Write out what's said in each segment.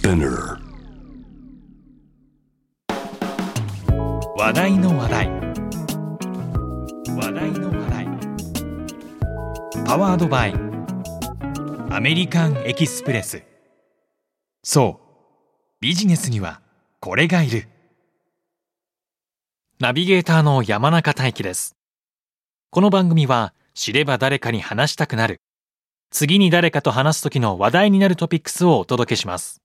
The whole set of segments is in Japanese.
Spinner 話題の話題。話題の話題。パワードバイ。アメリカンエキスプレス。そう。ビジネスにはこれがいる。ナビゲーターの山中大輝です。この番組は知れば誰かに話したくなる。次に誰かと話す時の話題になるトピックスをお届けします。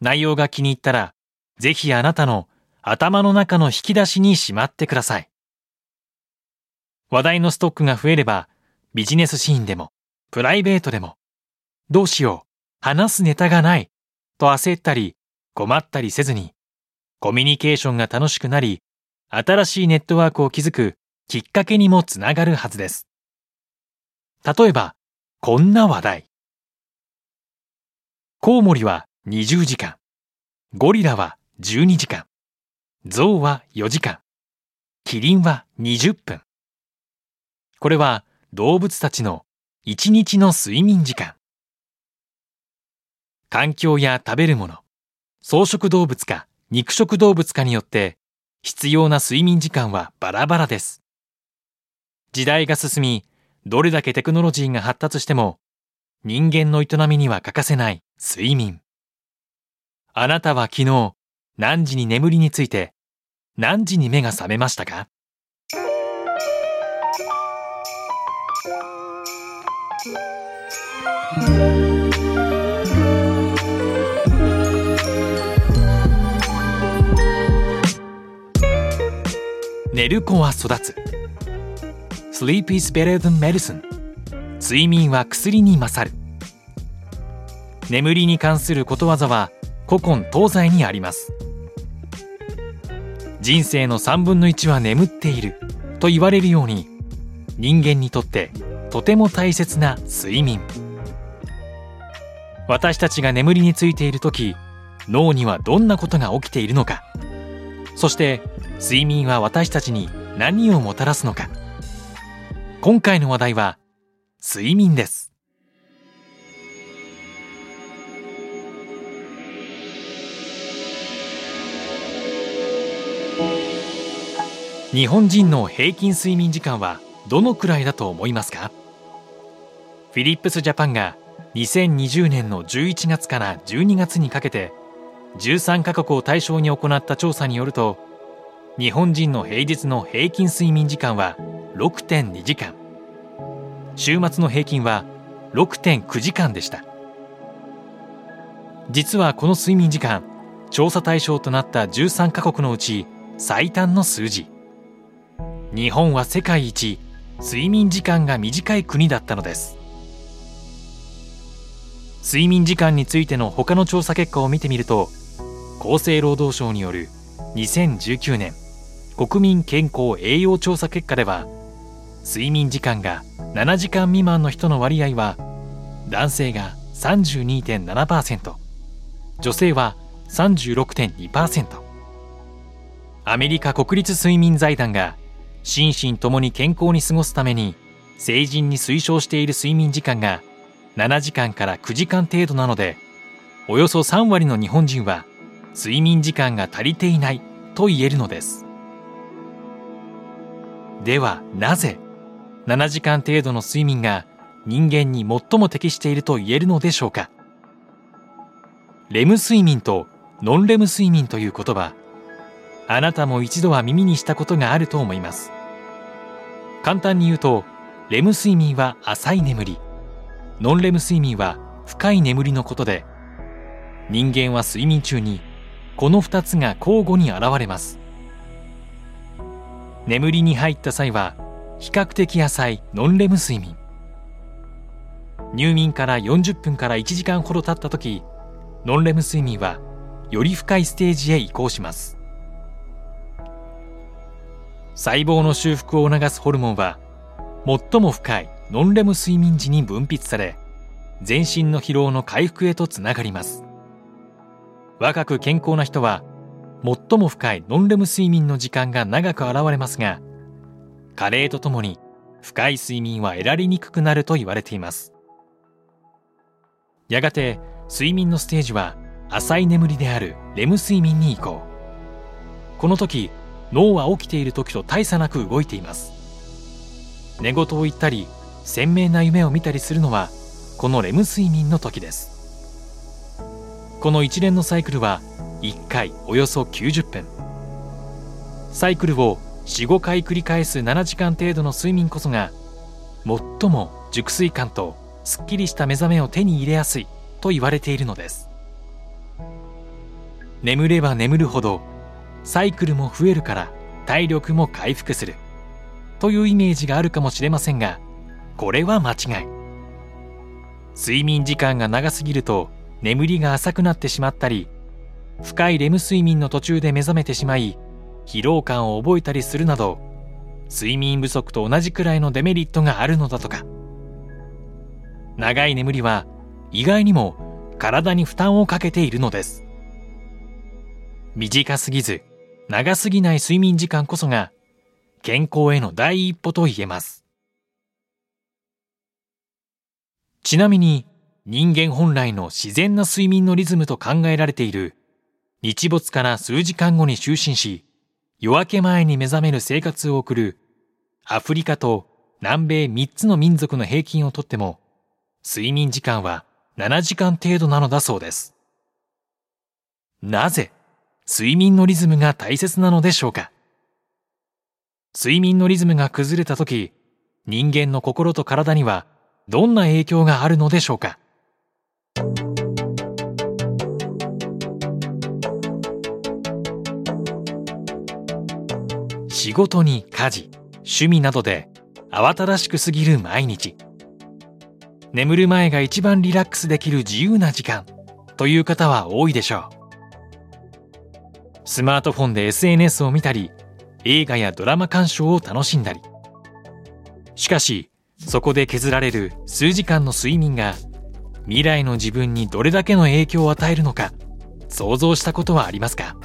内容が気に入ったらぜひあなたの頭の中の引き出しにしまってください。話題のストックが増えれば、ビジネスシーンでも、プライベートでも、どうしよう、話すネタがない、と焦ったり、困ったりせずに、コミュニケーションが楽しくなり、新しいネットワークを築くきっかけにもつながるはずです。例えば、こんな話題。コウモリは20時間、ゴリラは12時間。象は4時間、キリンは20分。これは動物たちの1日の睡眠時間。環境や食べるもの、草食動物か肉食動物かによって必要な睡眠時間はバラバラです。時代が進み、どれだけテクノロジーが発達しても人間の営みには欠かせない睡眠。あなたは昨日何時に眠りについて何時に目が覚めましたか？寝る子は育つ。Sleep is better than medicine 睡眠は薬に勝る。眠りに関することわざは古今東西にあります。人生の3分の1は眠っている。と言われるように人間にとってとても大切な睡眠。私たちが眠りについている時脳にはどんなことが起きているのか。そして睡眠は私たちに何をもたらすのか。今回の話題は睡眠です。日本人の平均睡眠時間はどのくらいだと思いますか？フィリップスジャパンが2020年の11月から12月にかけて13カ国を対象に行った調査によると日本人の平日の平均睡眠時間は6.2時間。週末の平均は6.9時間でした。実はこの睡眠時間調査対象となった13カ国のうち最短の数字。日本は世界一睡眠時間が短い国だったのです。睡眠時間についての他の調査結果を見てみると厚生労働省による2019年国民健康栄養調査結果では睡眠時間が7時間未満の人の割合は男性が32.7%女性は36.2%アメリカ国立睡眠財団が心身ともに健康に過ごすために成人に推奨している睡眠時間が7時間から9時間程度なのでおよそ3割の日本人は睡眠時間が足りていないと言えるのです。ではなぜ7時間程度の睡眠が人間に最も適していると言えるのでしょうか。レム睡眠とノンレム睡眠という言葉あなたも一度は耳にしたことがあると思います。簡単に言うとレム睡眠は浅い眠り。ノンレム睡眠は深い眠りのことで人間は睡眠中にこの2つが交互に現れます。眠りに入った際は比較的浅いノンレム睡眠。入眠から40分から1時間ほど経った時ノンレム睡眠はより深いステージへ移行します。細胞の修復を促すホルモンは最も深いノンレム睡眠時に分泌され全身の疲労の回復へとつながります。若く健康な人は最も深いノンレム睡眠の時間が長く現れますが加齢とともに深い睡眠は得られにくくなると言われています。やがて睡眠のステージは浅い眠りであるレム睡眠に移行。この時脳は起きている時と大差なく動いています。寝言を言ったり鮮明な夢を見たりするのはこのレム睡眠の時です。この一連のサイクルは1回およそ90分。サイクルを45回繰り返す7時間程度の睡眠こそが最も熟睡感とすっきりした目覚めを手に入れやすいと言われているのです。眠れば眠るほどサイクルも増えるから体力も回復するというイメージがあるかもしれませんがこれは間違い。睡眠時間が長すぎると眠りが浅くなってしまったり深いレム睡眠の途中で目覚めてしまい疲労感を覚えたりするなど睡眠不足と同じくらいのデメリットがあるのだとか。長い眠りは意外にも体に負担をかけているのです。短すぎず長すぎない睡眠時間こそが健康への第一歩と言えますちなみに人間本来の自然な睡眠のリズムと考えられている日没から数時間後に就寝し夜明け前に目覚める生活を送るアフリカと南米3つの民族の平均をとっても睡眠時間は7時間程度なのだそうです。なぜ睡眠のリズムが大切なのでしょうか？睡眠のリズムが崩れた時人間の心と体にはどんな影響があるのでしょうか？仕事に家事趣味などで慌ただしく過ぎる毎日。眠る前が一番リラックスできる自由な時間という方は多いでしょう。スマートフォンで SNS を見たり映画やドラマ鑑賞を楽しんだり。しかしそこで削られる数時間の睡眠が未来の自分にどれだけの影響を与えるのか想像したことはありますか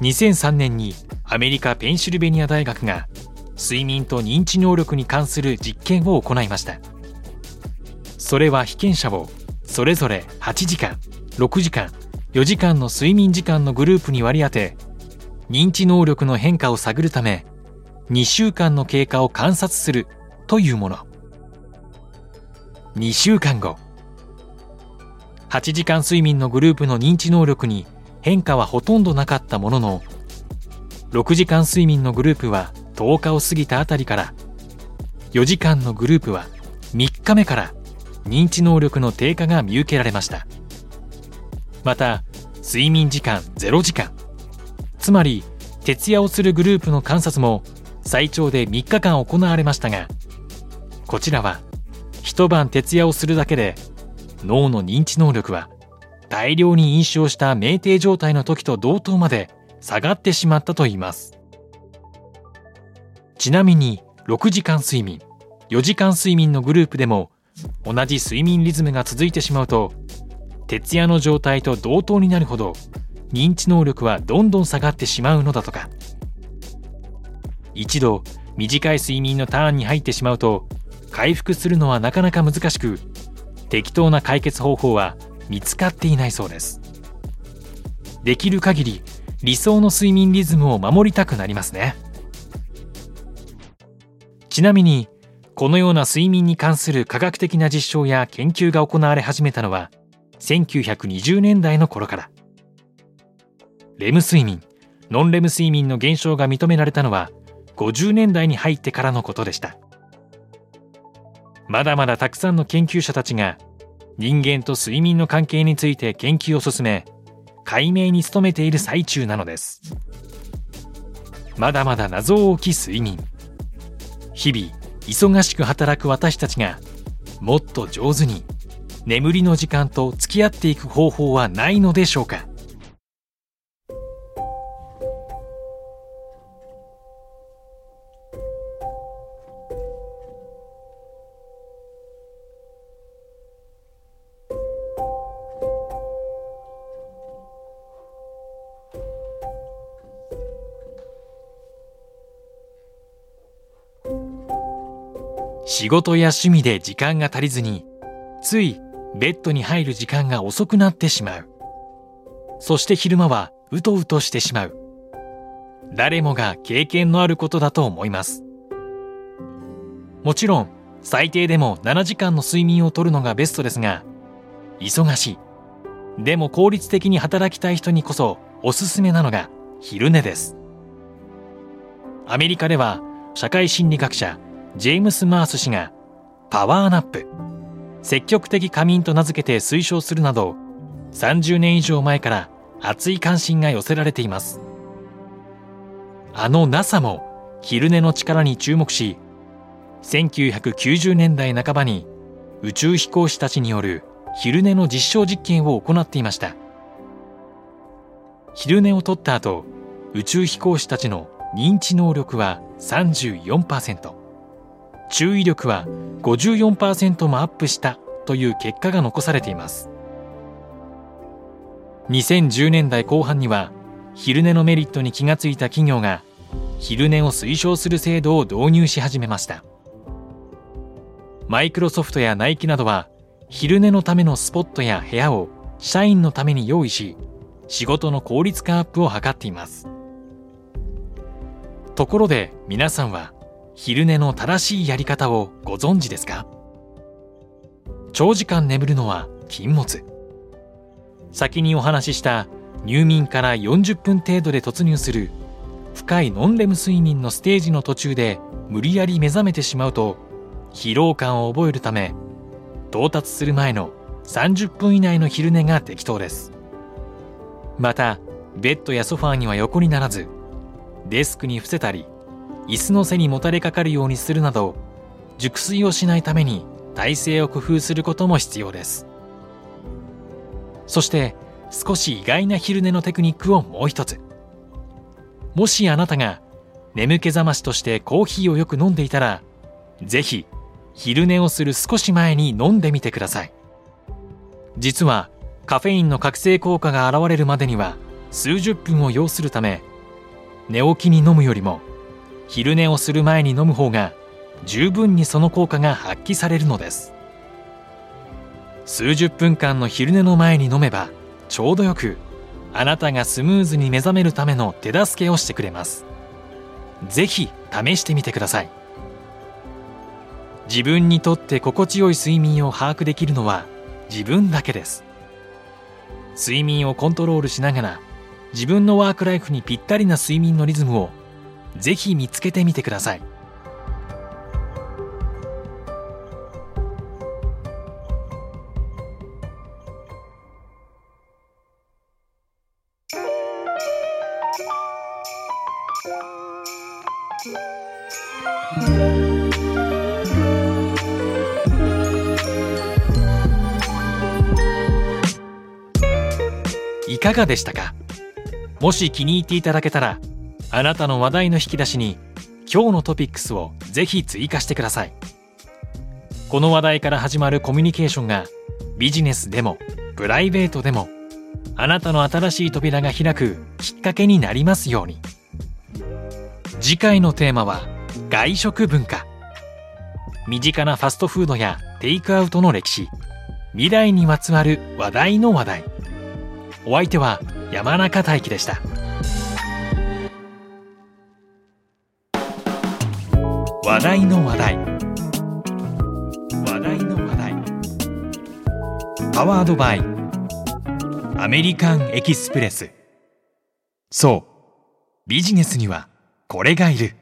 ？2003年にアメリカ・ペンシルベニア大学が睡眠と認知能力に関する実験を行いました。それは被験者をそれぞれ8時間6時間4時間の睡眠時間のグループに割り当て認知能力の変化を探るため2週間の経過を観察するというもの。2週間後。8時間睡眠のグループの認知能力に変化はほとんどなかったものの6時間睡眠のグループは10日を過ぎたあたりから4時間のグループは3日目から認知能力の低下が見受けられました。また睡眠時間0時間。つまり徹夜をするグループの観察も最長で3日間行われましたがこちらは一晩徹夜をするだけで脳の認知能力は大量に飲酒をした酩酊状態の時と同等まで下がってしまったといいます。ちなみに6時間睡眠4時間睡眠のグループでも同じ睡眠リズムが続いてしまうと徹夜の状態と同等になるほど認知能力はどんどん下がってしまうのだとか。一度短い睡眠のターンに入ってしまうと回復するのはなかなか難しく適当な解決方法は見つかっていないそうです。できる限り理想の睡眠リズムを守りたくなりますね。ちなみにこのような睡眠に関する科学的な実証や研究が行われ始めたのは1920年代の頃から。レム睡眠ノンレム睡眠の減少が認められたのは50年代に入ってからのことでした。まだまだたくさんの研究者たちが人間と睡眠の関係について研究を進め解明に努めている最中なのです。まだまだ謎多き睡眠。日々忙しく働く私たちがもっと上手に眠りの時間と付き合っていく方法はないのでしょうか？仕事や趣味で時間が足りずについベッドに入る時間が遅くなってしまう。そして昼間はうとうとしてしまう。誰もが経験のあることだと思います。もちろん最低でも7時間の睡眠をとるのがベストですが忙しい。でも効率的に働きたい人にこそおすすめなのが昼寝です。アメリカでは社会心理学者ジェームス・マース氏がパワーナップ。積極的仮眠と名付けて推奨するなど30年以上前から熱い関心が寄せられています。あの NASA も昼寝の力に注目し1990年代半ばに宇宙飛行士たちによる昼寝の実証実験を行っていました。昼寝をとった後宇宙飛行士たちの認知能力は34%注意力は54%もアップしたという結果が残されています。2010年代後半には昼寝のメリットに気がついた企業が昼寝を推奨する制度を導入し始めました。マイクロソフトやナイキなどは昼寝のためのスポットや部屋を社員のために用意し仕事の効率化アップを図っています。ところで皆さんは昼寝の正しいやり方をご存知ですか？長時間眠るのは禁物。先にお話しした入眠から40分程度で突入する深いノンレム睡眠のステージの途中で無理やり目覚めてしまうと疲労感を覚えるため到達する前の30分以内の昼寝が適当です。またベッドやソファーには横にならずデスクに伏せたり椅子の背にもたれかかるようにするなど熟睡をしないために体勢を工夫することも必要です。そして少し意外な昼寝のテクニックをもう一つ。もしあなたが眠気覚ましとしてコーヒーをよく飲んでいたらぜひ昼寝をする少し前に飲んでみてください。実はカフェインの覚醒効果が現れるまでには数十分を要するため寝起きに飲むよりも昼寝をする前に飲む方が十分にその効果が発揮されるのです。数十分間の昼寝の前に飲めばちょうどよくあなたがスムーズに目覚めるための手助けをしてくれます。是非試してみてください。自分にとって心地よい睡眠を把握できるのは自分だけです。睡眠をコントロールしながら自分のワークライフにぴったりな睡眠のリズムをぜひ見つけてみてください。いかがでしたか？もし気に入っていただけたらあなたの話題の引き出しに今日のトピックスをぜひ追加してください。この話題から始まるコミュニケーションがビジネスでもプライベートでもあなたの新しい扉が開くきっかけになりますように。次回のテーマは外食文化。身近なファストフードやテイクアウトの歴史。未来にまつわる話題の話題。お相手は山中大輝でした。話題の話題。話題の話題。パワードバイ。アメリカンエキスプレス。そう。ビジネスにはこれがいる。